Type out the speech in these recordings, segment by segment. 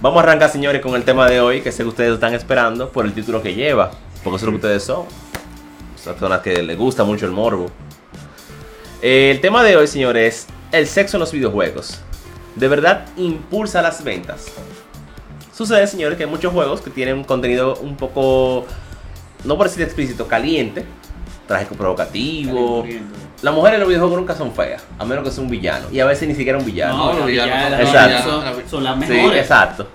Vamos a arrancar, señores, con el tema de hoy, que sé que ustedes están esperando por el título que lleva, porque eso es lo que ustedes son. Personas que les gusta mucho el morbo. Eh, el tema de hoy, señores, es el sexo en los videojuegos. ¿De verdad impulsa las ventas? Sucede, señores, que hay muchos juegos que tienen un contenido un poco, no por decir explícito, caliente, trágico provocativo. Las mujeres en los videojuegos nunca son feas, a menos que sea un villano. Y a veces ni siquiera un villano. No, los villanos villanas, son- las Exacto. son, son las sí, mejores. exacto.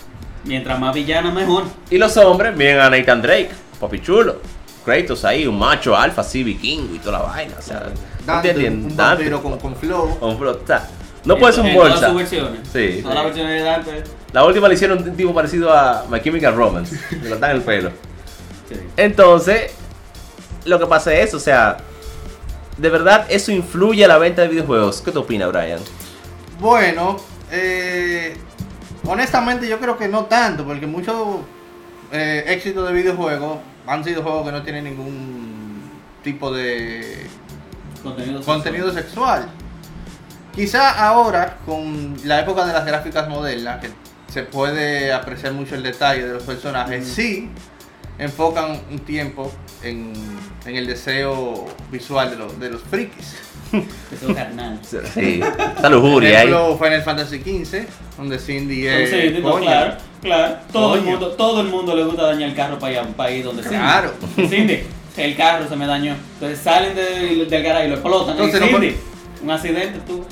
Mientras más villanas, mejor. Y los hombres vienen a Nathan Drake, papi chulo. Kratos ahí, un macho alfa, así, vikingo y toda la vaina. O sea, Dante, un Dante, vampiro con, con flow. con flow, o sea, no puede ser un En todas bolsa. sus versiones. Sí. Todas las versiones de Dante. La última le hicieron un tipo parecido a My Chemical Romance. Le cortan el pelo. Sí. Entonces, lo que pasa es eso, o sea, de verdad eso influye a la venta de videojuegos. ¿Qué te opina, Brian? Bueno, eh, honestamente yo creo que no tanto, porque muchos eh, éxitos de videojuegos han sido juegos que no tienen ningún tipo de Contenido, contenido sexual. Quizá ahora, con la época de las gráficas modernas, que se puede apreciar mucho el detalle de los personajes, sí enfocan un tiempo en, en el deseo visual de, los de los frikis. Eso carnal. Sí, esa Por lujuria ahí. ejemplo, Final Fantasy XV, donde Cindy es. Entonces, no, coño. claro, claro. Todo el, Coño. mundo, todo el mundo le gusta dañar el carro para allá, para ir donde sea. Claro. Cindy, el carro se me dañó. Entonces salen del, del garaje y lo explotan. Entonces, y no Cindy, un accidente tú.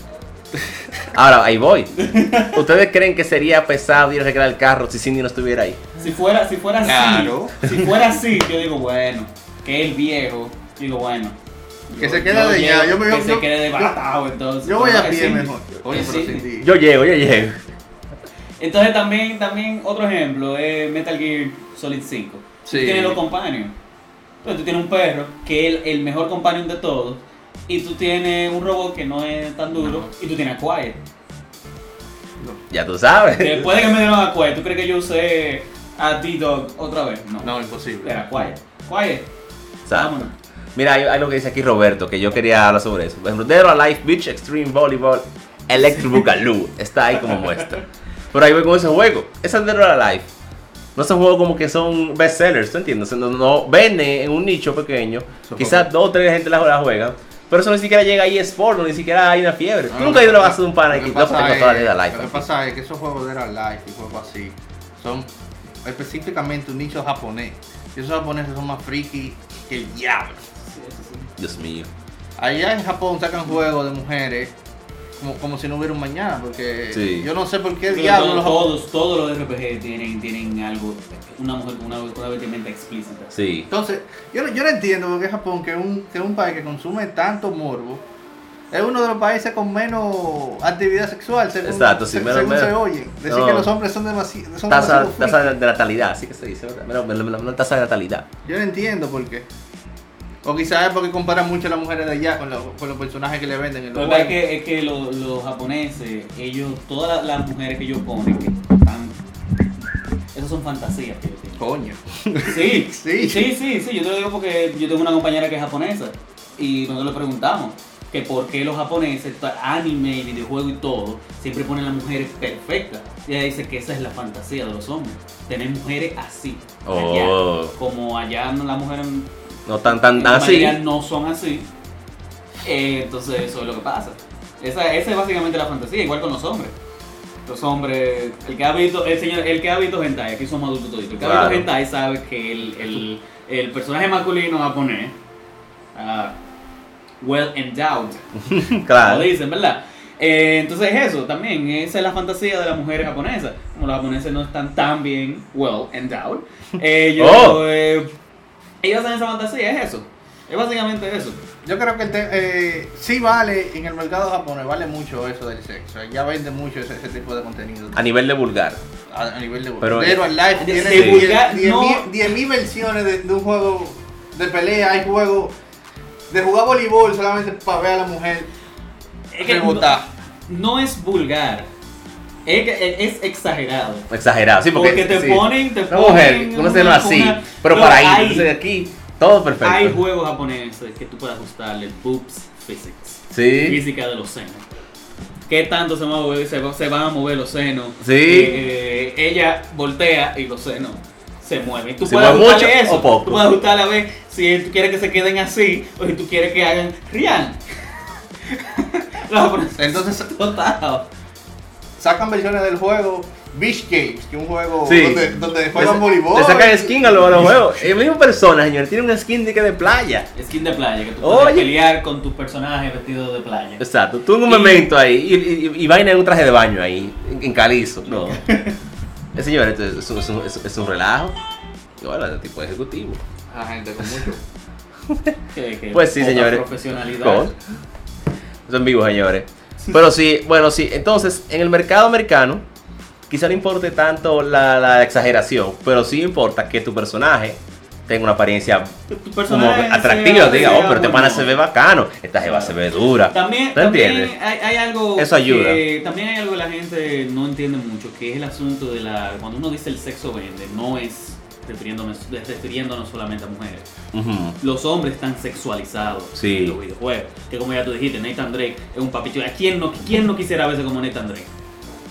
Ahora, ahí voy. ¿Ustedes creen que sería pesado ir a arreglar el carro si Cindy no estuviera ahí? Si fuera, si fuera Claro. así, si fuera así, yo digo, bueno, que el viejo, digo, bueno. Que yo- se quede de llego- ya, yo me- que yo- se quede desbaratado, entonces. Yo voy a pie mejor. Oye. Cindy. Yo llego, yo llego. Entonces también, también otro ejemplo es Metal Gear Solid 5. Sí. Tú tienes los companions. Entonces tú tienes un perro que es el, el mejor companion de todos. Y tú tienes un robot que no es tan duro. Y tú tienes a Quiet. Ya tú sabes. Que Después de que me dieron a Quiet, ¿tú crees que yo usé a D-Dog otra vez? No. No, imposible. Era Quiet. Quiet. Vámonos. Mira, hay, hay lo que dice aquí Roberto, que yo quería hablar sobre eso. Or Alive Beach Extreme Volleyball Electric Boogaloo. Está ahí como muestra. Pero ahí voy con ese juego. Ese Dead or Alive. No son juegos como que son bestsellers, ¿tú entiendes? No, no venden en un nicho pequeño. Quizás dos o tres gente la, la juegan. Pero eso ni siquiera llega ahí Sport, no, ni siquiera hay una fiebre. Tú No, nunca has ido a la lo base de un pana que no, toda la es- Alive. Lo que pasa es que esos juegos de Life y juegos así son específicamente un nicho japonés. Y esos japoneses son más friki que el diablo. Sí, sí, sí. Dios mío. Allá en Japón sacan juegos de mujeres como, como si no hubiera un mañana, porque Sí. yo no sé por qué Pero diablo todos, todos, todos los RPG tienen, tienen algo, una mujer con una, una vestimenta explícita. Sí. Entonces, yo, no- yo no entiendo por qué Japón, que es un, que es un país que consume tanto morbo, es uno de los países con menos actividad sexual, según, Exacto, sí, se- menos- según se oye. Decir no. que los hombres son, demasi- son Tasa, demasiado tasa frikis. de natalidad, así que se dice, ¿verdad? Menos- menos- menos- menos tasa de natalidad. Yo no entiendo por qué. O quizás es porque comparan mucho a las mujeres de allá con, los- con los personajes que le venden en Lo los que pasa es que, es que los, los japoneses, ellos, todas las, las mujeres que ellos ponen, que están, esas son fantasías que ellos tienen. Coño. Sí, Sí. sí, sí, sí, yo te lo digo porque yo tengo una compañera que es japonesa y nosotros le preguntamos que por qué los japoneses, anime, videojuego y todo, siempre ponen a las mujeres perfectas. Y ella dice que esa es la fantasía de los hombres, tener mujeres así. allá. Oh. Como allá no- las mujeres No tan tan tan así. no son así, eh, entonces eso es lo que pasa. Esa, esa es básicamente la fantasía, igual con los hombres. Los hombres, el que ha visto, el señor, el que ha visto hentai, aquí somos adultos toditos, el que ha visto hentai sabe que el, el, el personaje masculino japonés, ah, well endowed, como Claro. dicen, ¿verdad? Eh, entonces es eso también, esa es la fantasía de las mujeres japonesas. Como los japoneses no están tan bien well endowed, ellos, Oh. eh, ellos hacen esa fantasía, es eso. Es básicamente eso. Yo creo que eh, sí vale, en el mercado japonés vale mucho eso del sexo. Ya vende mucho ese, ese tipo de contenido. A nivel de vulgar. A, a nivel de Pero- Pero live De- tiene de 10 vulgar, 10 no. mil- 10.000 versiones de, de un juego de pelea. Hay juegos de jugar voleibol solamente para ver a la mujer Es que rebotar. no, no es vulgar. Es, exagerado. Exagerado. Sí, porque, Porque te sí. ponen, te Una mujer, ponen uno se una- así. una- pero no, para ahí, hay- entonces de aquí, todo perfecto. Hay juegos japoneses que tú puedes ajustarle boobs physics. sí. Física de los senos. ¿Qué tanto se, va a mover- se, se van a mover los senos? Sí. Eh, ella voltea y los senos se mueven. Tú ¿Se puedes mucho eso. o poco? Tú puedes ajustarle a ver si tú quieres que se queden así o si tú quieres que hagan. Los japoneses Entonces total. sacan versiones del juego Beach Games, que es un juego Sí. donde, donde juegan Le- voleibol. Le sacan skin a los, juegos. Es la misma persona, señor. Tiene una skin de, que de playa. Skin de playa, que tú puedes Oye. pelear con tus personajes vestidos de playa. Exacto. Tú en un Y- momento ahí. Y, y, y vaina en un traje de baño ahí. En, en calizo. No. Eh, señor, es, es un- es es- es un relajo. Y bueno, el tipo ejecutivo. Gente con mucho. Que- que Pues sí, señores. Profesionalidad. Son vivos, señores. Pero sí, bueno, sí. Entonces, en el mercado americano, quizá no importe tanto la, la exageración, pero sí importa que tu personaje tenga una apariencia como atractiva. Diga, oh, pero este pana se ve bacano. Esta jeva se ve dura. También, ¿Te también entiendes? hay, hay algo Eso ayuda. que también hay algo que la gente no entiende mucho, que es el asunto de la cuando uno dice el sexo vende, no es refiriéndonos, refiriéndonos solamente a mujeres. Los hombres están sexualizados Sí. en los videojuegos. Que como ya tú dijiste, Nathan Drake es un papichulo. ¿A quién no, quién no quisiera verse como Nathan Drake?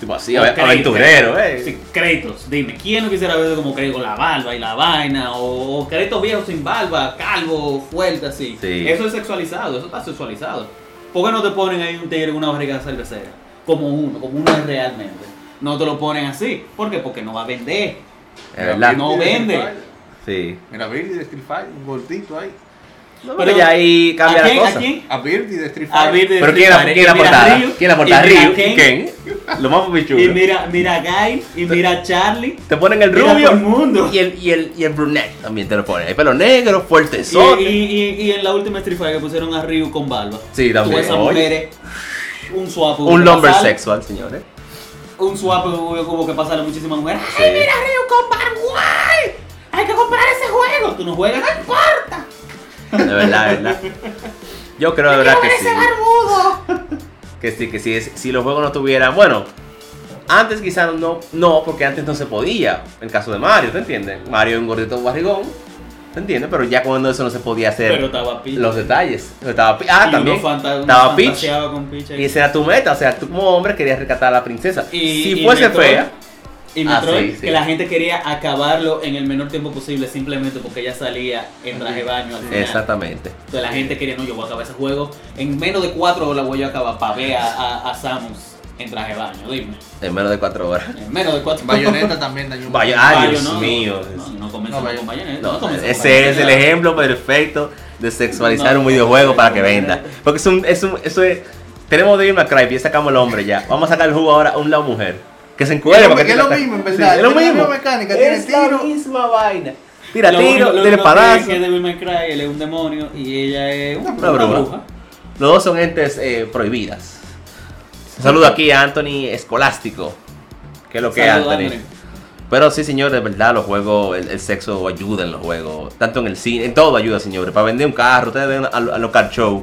Tipo así, O aventurero, eh. Sí, Kratos, dime, ¿quién no quisiera verse como con la barba y la vaina? O, o Kratos viejo sin barba, calvo, fuerte así. Sí. Eso es sexualizado, eso está sexualizado. ¿Por qué no te ponen ahí un tigre con una barriga de cervecera? Como uno, como uno es realmente. No te lo ponen así. ¿Por qué? Porque no va a vender. Es verdad. No Billy de vende. Sí. Mira, Birdie de Street Fighter, un gordito ahí. No, Pero, pero ya ahí cambia ¿A quién? la cosa. ¿A quién? A Birdie de Street A de Pero Street ¿quién quién la portada? Ryu, ¿Quién la portada? Ryu. Ken, ¿Quién? Lo más pichulo. Y mira, mira a Guy, y mira a Charlie. Te ponen el rubio el mundo. y el, y el, y el brunette también te lo ponen. El pelo negro, fuerte, Y, y, y, y en la última Street Fighter que pusieron a Ryu con barba. Sí, también. Esas mujeres, un swap. Un lumber sexual, señores. Un swap hubo como que pasarle muchísimas mujeres. Sí. ¡Ay, mira Ryu con barba! guay! ¡Hay que comprar ese juego! Tú no juegas, no importa. De verdad, de verdad. Yo creo de verdad que sí. barbudo! Que sí, que sí. es- Si los juegos no tuvieran. Bueno, antes quizás no, no, porque antes no se podía. En el caso de Mario, ¿te entiendes? Mario es un gordito barrigón. ¿Te entiendes? Pero ya cuando eso no se podía hacer Pero estaba Peach. los detalles. Estaba, ah, Y también. Estaba Peach. con. Y esa era tu meta. O sea, tú como hombre querías rescatar a la princesa. Y- si y fuese Metroid- fea. Y Ah, Metroid, sí, sí. que la gente quería acabarlo en el menor tiempo posible simplemente porque ella salía en traje de baño al final. Exactamente. Entonces la gente quería, no, yo voy a acabar ese juego. En menos de cuatro horas voy a acabar para ver a, a, a Samus en traje de baño, dime. En menos de cuatro horas. En menos de cuatro Bayonetta también dañó mucho. ay, Bayo, Dios no, mío. No, no con Bayo- Bayonetta. no No, comenzó con ese es el ejemplo perfecto de sexualizar No, un videojuego no, para que venda. Porque es un, es un, eso es. Tenemos Devil May Cry y ya sacamos el hombre ya. Vamos a sacar el jugo ahora a un lado mujer. Que se encuentre. Es lo- para que es lo mismo, en Sí, verdad. es lo Tiene la mismo. misma mecánica, tiene es la tiro. misma vaina. Tira Lo tiro, que Devil May Cry, él es un demonio y ella es una, bruja. Los dos son entes eh, prohibidas. Un saludo aquí a Anthony Escolástico. Que es lo que es Anthony. Anthony. Pero sí, señor, de verdad, los juegos, el, el sexo ayuda en los juegos. Tanto en el cine, en todo ayuda, señores. Para vender un carro, ustedes ven a, a los car show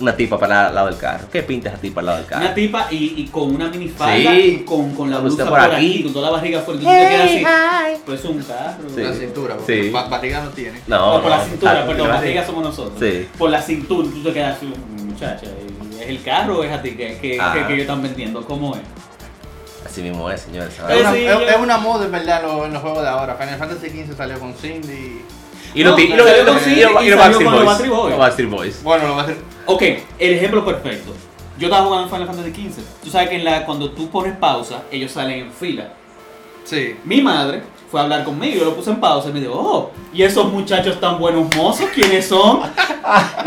una tipa para al lado del carro. ¿Qué pinta esa tipa al lado del carro? Una tipa y, y con una minifalda Sí. y con, con la blusa por, por aquí, aquí. con toda la barriga fuera. Tú te quedas así. Pues es un carro. Sí. La cintura, porque Sí. ba- barriga no tiene. No, O por no, la cintura, claro, perdón, barriga somos nosotros. Sí. Por la cintura, tú te quedas así, muchacha. ¿y ¿Es el carro o es a ti que, que, Ah. que, que ellos están vendiendo? ¿Cómo es? Así mismo es, señores. Es una, sí, es- yo- es una moda en verdad en los, en los juegos de ahora. Final Fantasy XV salió con Cindy. Y los No, ti- y los- salió y los- con y los- y y los salió Backstreet con los Boys. Los Backstreet Boys. Bueno, lo hacer. Ok, el ejemplo perfecto. Yo estaba jugando Final Fantasy XV. Tú sabes que en la, cuando tú pones pausa, ellos salen en fila. Sí. Mi madre fue a hablar conmigo, yo lo puse en pausa y me dijo, oh, ¿y esos muchachos tan buenos mozos quiénes son?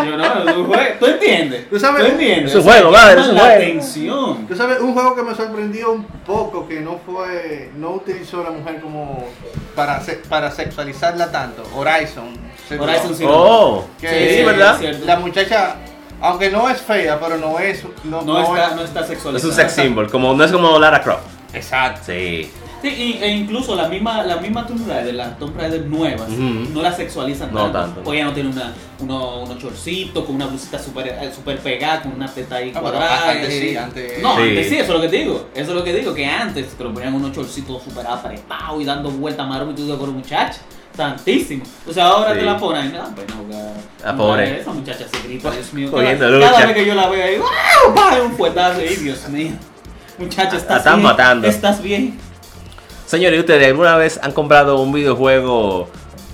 Y yo, no, es un juego. ¿Tú entiendes? Tú sabes- entiendes? Es un O sea, juego, madre, es un la juego. atención. Tú sabes, un juego que me sorprendió un poco que no fue, no utilizó a la mujer como para, se- para sexualizarla tanto. Horizon. Horizon Dawn. Zero Oh, Que sí, ¿verdad? La muchacha, aunque no es fea, pero no es. No, No, está, es- no está Es sexualizado. un sex symbol, como, no es como Lara Croft. Exacto. Sí. Sí, y- e incluso la misma, la misma Tomb Raider, las Tomb Raider nuevas, Ujú. no las sexualizan No tanto. tanto. Porque ella no tiene una, uno, unos chorcitos, con una blusita súper eh, super pegada, con una teta ahí Ah, cuadrada. antes y- sí, antes- No, Sí. antes sí, eso es lo que te digo. Eso es lo que digo, que antes te lo ponían unos chorcitos súper apretados y dando vueltas maroma y tú pero muchacha, Tantísimo. O sea, ahora Sí. te la ponen. Ah, bueno, jugar pobre. Esa muchacha se grita, Dios mío. Cogiendo Cada, lucha. cada vez que yo la veo ahí, ¡wow! Un fuetazo ahí, Dios mío. Muchacha, La estás están bien. matando. Estás bien. Señores, ¿y ¿ustedes alguna vez han comprado un videojuego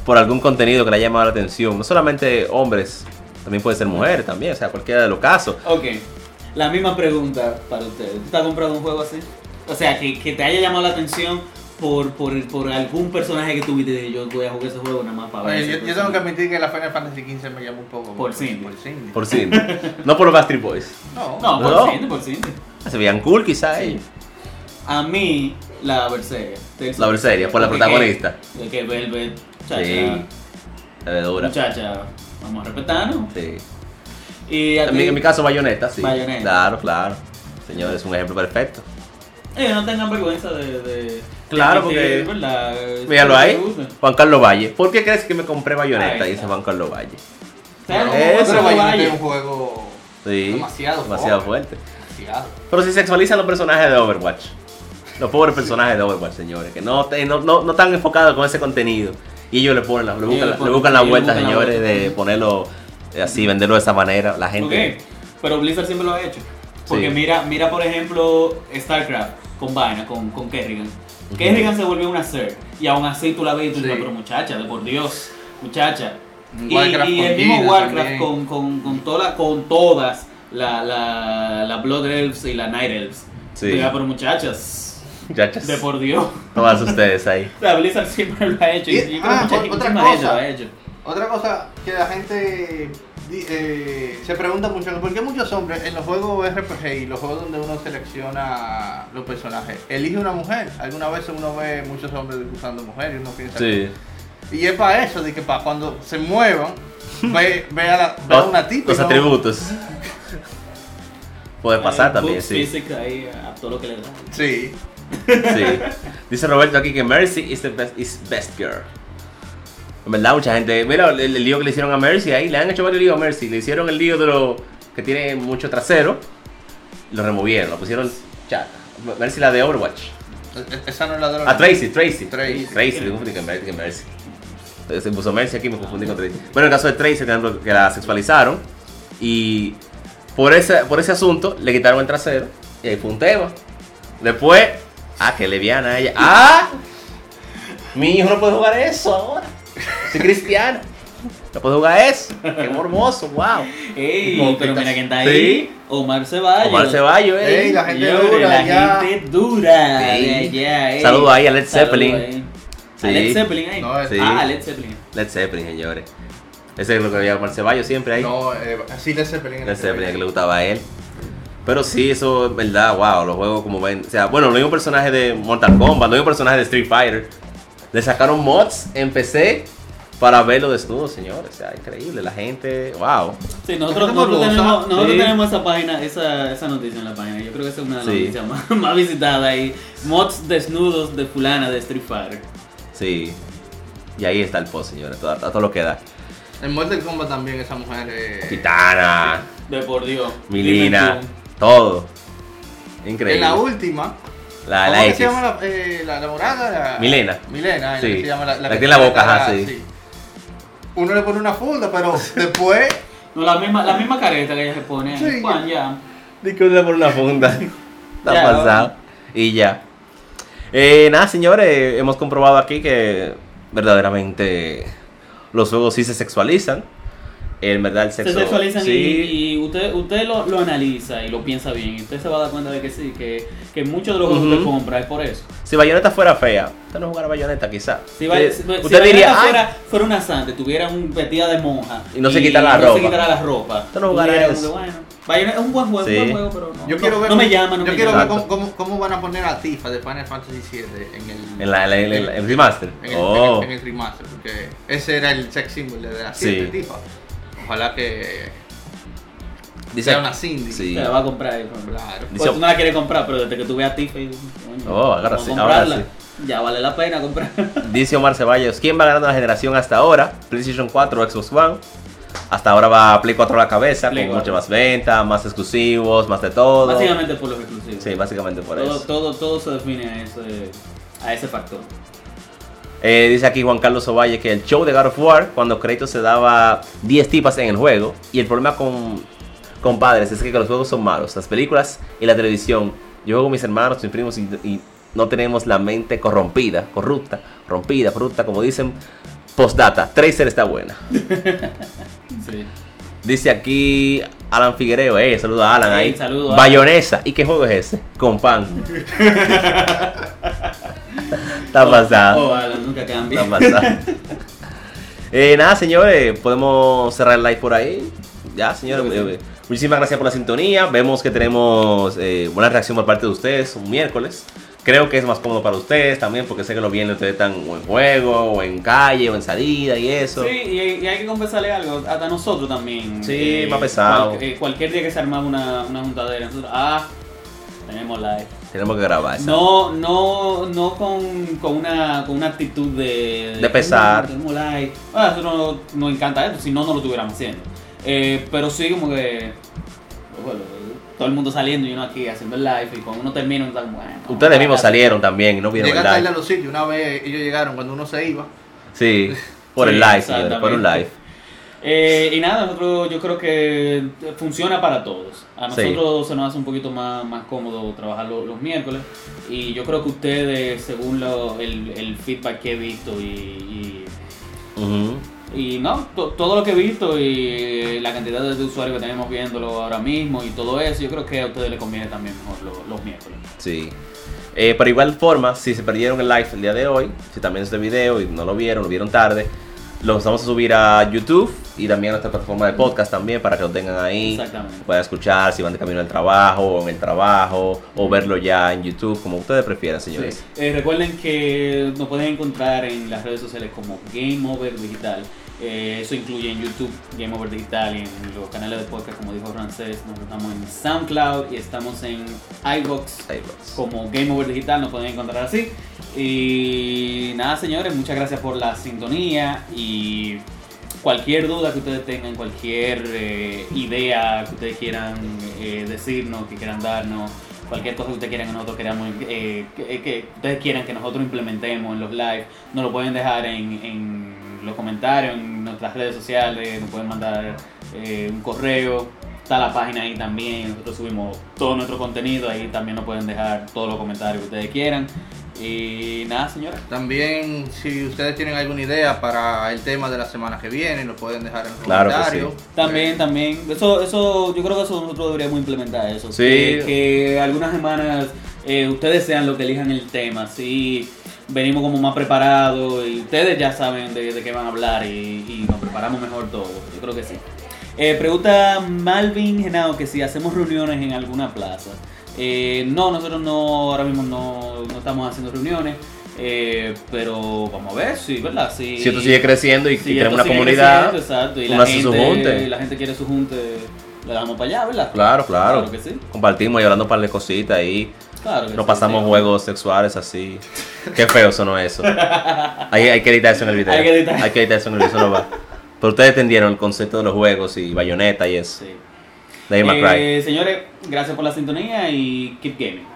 por algún contenido que le haya llamado la atención? No solamente hombres, también puede ser mujeres también, o sea, cualquiera de los casos. Ok. La misma pregunta para ustedes. ¿Tú te has comprado un juego así? O sea, que, que te haya llamado la atención por, por, por algún personaje que tuviste yo voy a jugar ese juego nada más para ver. Oye, yo, yo tengo que admitir que la Final Fantasy XV me llama un poco. Por Cindy. Por Cindy. Por Cindy. no por los Backstreet Boys. No, No, por No. cine, por cine. Se veían cool quizás Sí. ellos. A mí, la Berseria. La Berseria, por la Porque protagonista. Que, de que Velvet, muchacha, Sí. La de dura. muchacha, vamos a respetarnos. Sí. Y a En mi, ti, en mi caso, Bayonetta, sí. Bayonetta. Claro, claro. Señor, es un ejemplo perfecto. eh, no tengan vergüenza de... de Claro, porque-. Míralo Sí, ahí. me gusta. Juan Carlos Valle. ¿Por qué crees que me compré Bayonetta? Ahí Dice. Juan Carlos Valle. Es un juego Sí. demasiado, Demasiado fuerte. demasiado. Pero si sexualizan los personajes de Overwatch. Los pobres personajes de Overwatch, señores. Que no, no, no, no están enfocados con ese contenido. Y ellos le ponen la, le buscan, le le ponen- buscan la vuelta, buscan señores, de ponerlo eh, así, venderlo de esa manera. La gente. Ok, pero Blizzard siempre lo ha hecho. Porque Sí. mira, mira por ejemplo StarCraft con Vaina, con, con Kerrigan. Kerrigan se volvió una ser y aún así tú la ves y tú dices, Sí. pero muchacha, de por Dios, muchacha. Y, el mismo Warcraft con, con, con, toda- con todas la, la, la Blood Elves y la Night Elves. Sí. Diga, pero muchachas, Muchachos, de por Dios. todas ustedes ahí. Sea, Blizzard siempre lo ha hecho y, Y- yo creo ah, que otra cosa. lo ha hecho. Otra cosa que la gente eh, se pregunta mucho, ¿por qué muchos hombres en los juegos RPG y los juegos donde uno selecciona los personajes, elige una mujer? Algunas veces uno ve muchos hombres usando mujeres y uno piensa Sí. Y es para eso, de que para cuando se muevan, ve, ve a, la, ve a una tipa. Los no- atributos. Puede pasar Eh, también, books, sí. physics, ahí, a todo lo que le da. Sí. Sí. Dice Roberto aquí que Mercy is the best, is best girl. En verdad, mucha gente. Mira el, el lío que le hicieron a Mercy ahí. Le han hecho varios líos a Mercy. Le hicieron el lío de lo que tiene mucho trasero. Lo removieron, lo pusieron chata. Mercy la de Overwatch. E- Esa no es la de los- Ah, Tracy, Tracy. Tracy. Tracy, me confundí con Mercy. Se puso Mercy aquí, me confundí con Tracy. Bueno, en el caso de Tracy, que la sexualizaron. Y por ese, por ese asunto le quitaron el trasero. Y ahí fue un tema. Después, ah, que leviana ella. ¡Ah! Mi hijo no puede jugar eso ahora. Soy cristiano. No puede jugar eso. Qué mormoso, wow. Ey, pero mira quién está Sí. ahí. Omar Ceballos. Omar Ceballos, eh. Ey, la gente dura, la ya. gente dura. Sí. de allá, ey. Saludo ahí a Led Zeppelin. ahí. Sí. A Led Zeppelin ahí. No, es- Sí. Ah, Led Zeppelin. Led Zeppelin, señores. Ese es lo que había Omar Ceballos siempre ahí. No, eh, así de Zeppelin. Led Zeppelin que le gustaba a él. Pero sí, eso es verdad, wow, los juegos como ven. O sea, bueno, los mismos personajes de Mortal Kombat, los mismos personajes de Street Fighter. Le sacaron mods en PC para verlo desnudo, señores. O sea, increíble. La gente, wow. Sí, nosotros, tenemos, nosotros Sí. tenemos esa página, esa, esa noticia en la página. Yo creo que esa es una de las Sí. noticias más, más visitadas ahí. Mods desnudos de fulana de Street Fighter. Sí. Y ahí está el post, señores. Todo, todo lo que da. En Mortal Kombat también esa mujer. eh, Titana, De por Dios. Milina, todo. En Increíble. la última. La, ¿Cómo la que X. se llama la, eh, la, la morada? La- Milena. Milena, Sí. se llama la, La que que tiene la boca, ajá, sí. Uno le pone una funda, pero después. No, la misma, la misma careta que ella se pone. Sí. Juan, ya. Ni que una por una funda. Está Ya, pasado. Y ya. Eh, nada, señores, hemos comprobado aquí que verdaderamente los juegos sí se sexualizan. En verdad, el sexo. se sexualizan sí. y, y usted, usted lo, lo analiza y lo piensa bien. y Usted se va a dar cuenta de que sí, que, que muchos de los juegos que Ujú. usted compra es por eso. Si Bayonetta fuera fea, usted no jugara Bayonetta, quizá. Si, va- Eh, si- usted Bayonetta diría, "Ay, fuera, fuera una santa, tuviera un vestida de monja Y no se quitara la no ropa. se quitara la ropa. Tú no como eso. bueno, Bayonetta es un buen juego, Sí. un buen juego, pero no, Yo no, quiero ver. no me cómo- llama, no yo me quiero llama. ver cómo, cómo, cómo van a poner a Tifa de Final Fantasy VII en el. En la, en la- en la- en el remaster. en el, oh. en el- en el remaster, porque ese era el sex symbol de la Sí. 7 Tifa. Ojalá que Dice, sea una Cindy. Sí. Se la va a comprar ahí, por ejemplo. Claro. Dice- Porque tú no la quieres comprar, pero desde que tú veas a Tiffany, coño, Oh, ahora vamos a sí, ahora. Ya vale la pena comprar. Dice Omar Ceballos, ¿quién va ganando la generación hasta ahora? PlayStation 4 o Xbox One. Hasta ahora va Play 4 a la cabeza, Play con 4. mucha más venta, más exclusivos, más de todo. Básicamente por los exclusivos. Sí, básicamente por todo, eso. todo, todo se define a ese, a ese factor. Eh, dice aquí Juan Carlos Ovalle que el show de God of War, cuando Kratos se daba 10 tipas en el juego, y el problema con, con padres es que los juegos son malos, las películas y la televisión. Yo juego con mis hermanos, mis primos y, y no tenemos la mente corrompida, corrupta, rompida, corrupta, como dicen. Postdata, Tracer está buena. Sí. Dice aquí Alan Figuereo, eh, saluda a Alan ahí. saludo. Bayonesa. ¿Y qué juego es ese? Con pan. Está pasado. Oh, Alan, nunca cambia. Está pasado. Eh, nada, señores, podemos cerrar el live por ahí. Ya, señores. Que sí. eh, muchísimas gracias por la sintonía. Vemos que tenemos eh, buena reacción por parte de ustedes un miércoles. Creo que es más cómodo para ustedes también, porque sé que los viernes ustedes están o en juego, o en calle, o en salida y eso. Sí, y, y hay que confesarle algo, hasta nosotros también. eh, Sí, más pesado. cual- eh, cualquier día que se armaba una, una juntadera, nosotros, ah, tenemos live. Tenemos que grabar eso. No, no, no con, con, una, con una actitud de... De pesar. "Mm, Tenemos live. Bueno, a nosotros no- nos encanta esto, si no, no lo estuviéramos haciendo. Eh, pero sí como que... bueno, todo el mundo saliendo y uno aquí haciendo el live y cuando uno termina uno está como, bueno, Ustedes mismos salieron también y no vieron el live. a los sitios. Una vez ellos llegaron cuando uno se iba. Sí, por Sí, el live, señores, por un live. Eh, y nada, nosotros yo creo que funciona para todos. A Sí. nosotros se nos hace un poquito más, más cómodo trabajar lo- los miércoles. Y yo creo que ustedes, según lo- el, el feedback que he visto y, y, y no, to- todo lo que he visto y la cantidad de usuarios que tenemos viéndolo ahora mismo y todo eso, yo creo que a ustedes les conviene también mejor lo- los miércoles. Sí. Eh, pero igual forma, si se perdieron el live el día de hoy, si también este video y no lo vieron, lo vieron tarde, lo vamos a subir a YouTube y también a nuestra plataforma de podcast también para que lo tengan ahí. Exactamente. Puedan escuchar si van de camino al trabajo o en el trabajo o verlo ya en YouTube, como ustedes prefieran, señores. Sí. Eh, recuerden que nos pueden encontrar en las redes sociales como Game Over Digital. Eh, eso incluye en YouTube Game Over Digital y en los canales de podcast, como dijo Francés. Nosotros estamos en SoundCloud y estamos en iBox como Game Over Digital. Nos pueden encontrar así. Y nada, señores, muchas gracias por la sintonía y cualquier duda que ustedes tengan, cualquier eh, idea que ustedes quieran eh, decirnos, que quieran darnos, cualquier cosa que ustedes quieran que nosotros queramos, eh, que, que ustedes quieran que nosotros implementemos en los live, nos lo pueden dejar en, en los comentarios, en nuestras redes sociales, nos pueden mandar eh, un correo. Está la página ahí también, nosotros subimos todo nuestro contenido, ahí también nos pueden dejar todos los comentarios que ustedes quieran. Y nada, señores. También, si ustedes tienen alguna idea para el tema de la semana que viene, lo pueden dejar en los Claro que comentarios. También, también. Eso, eso, yo creo que eso nosotros deberíamos implementar eso. Sí. Que, que algunas semanas eh, ustedes sean los que elijan el tema. Sí, venimos como más preparados y ustedes ya saben de, de qué van a hablar y, y nos preparamos mejor todo. Yo creo que sí. Eh, pregunta Malvin Genao que si hacemos reuniones en alguna plaza. Eh, no, nosotros no, ahora mismo no, no estamos haciendo reuniones. eh, pero vamos a ver, sí, ¿verdad? Sí, Si esto sigue creciendo y, y tenemos una comunidad, exacto, y la gente, la gente quiere su junte, le damos para allá, ¿verdad? Claro, claro. Claro que sí. Compartimos y hablando un par de cositas ahí. Claro no pasamos juegos sexuales así. Qué feo sonó eso. Hay, que editar eso en el video. Hay que editar, eso en el video, eso no va. Pero ustedes entendieron el concepto de los juegos y bayoneta y eso. Sí. Eh, señores, gracias por la sintonía y keep gaming.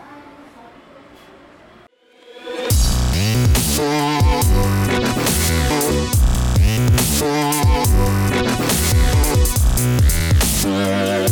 Yeah.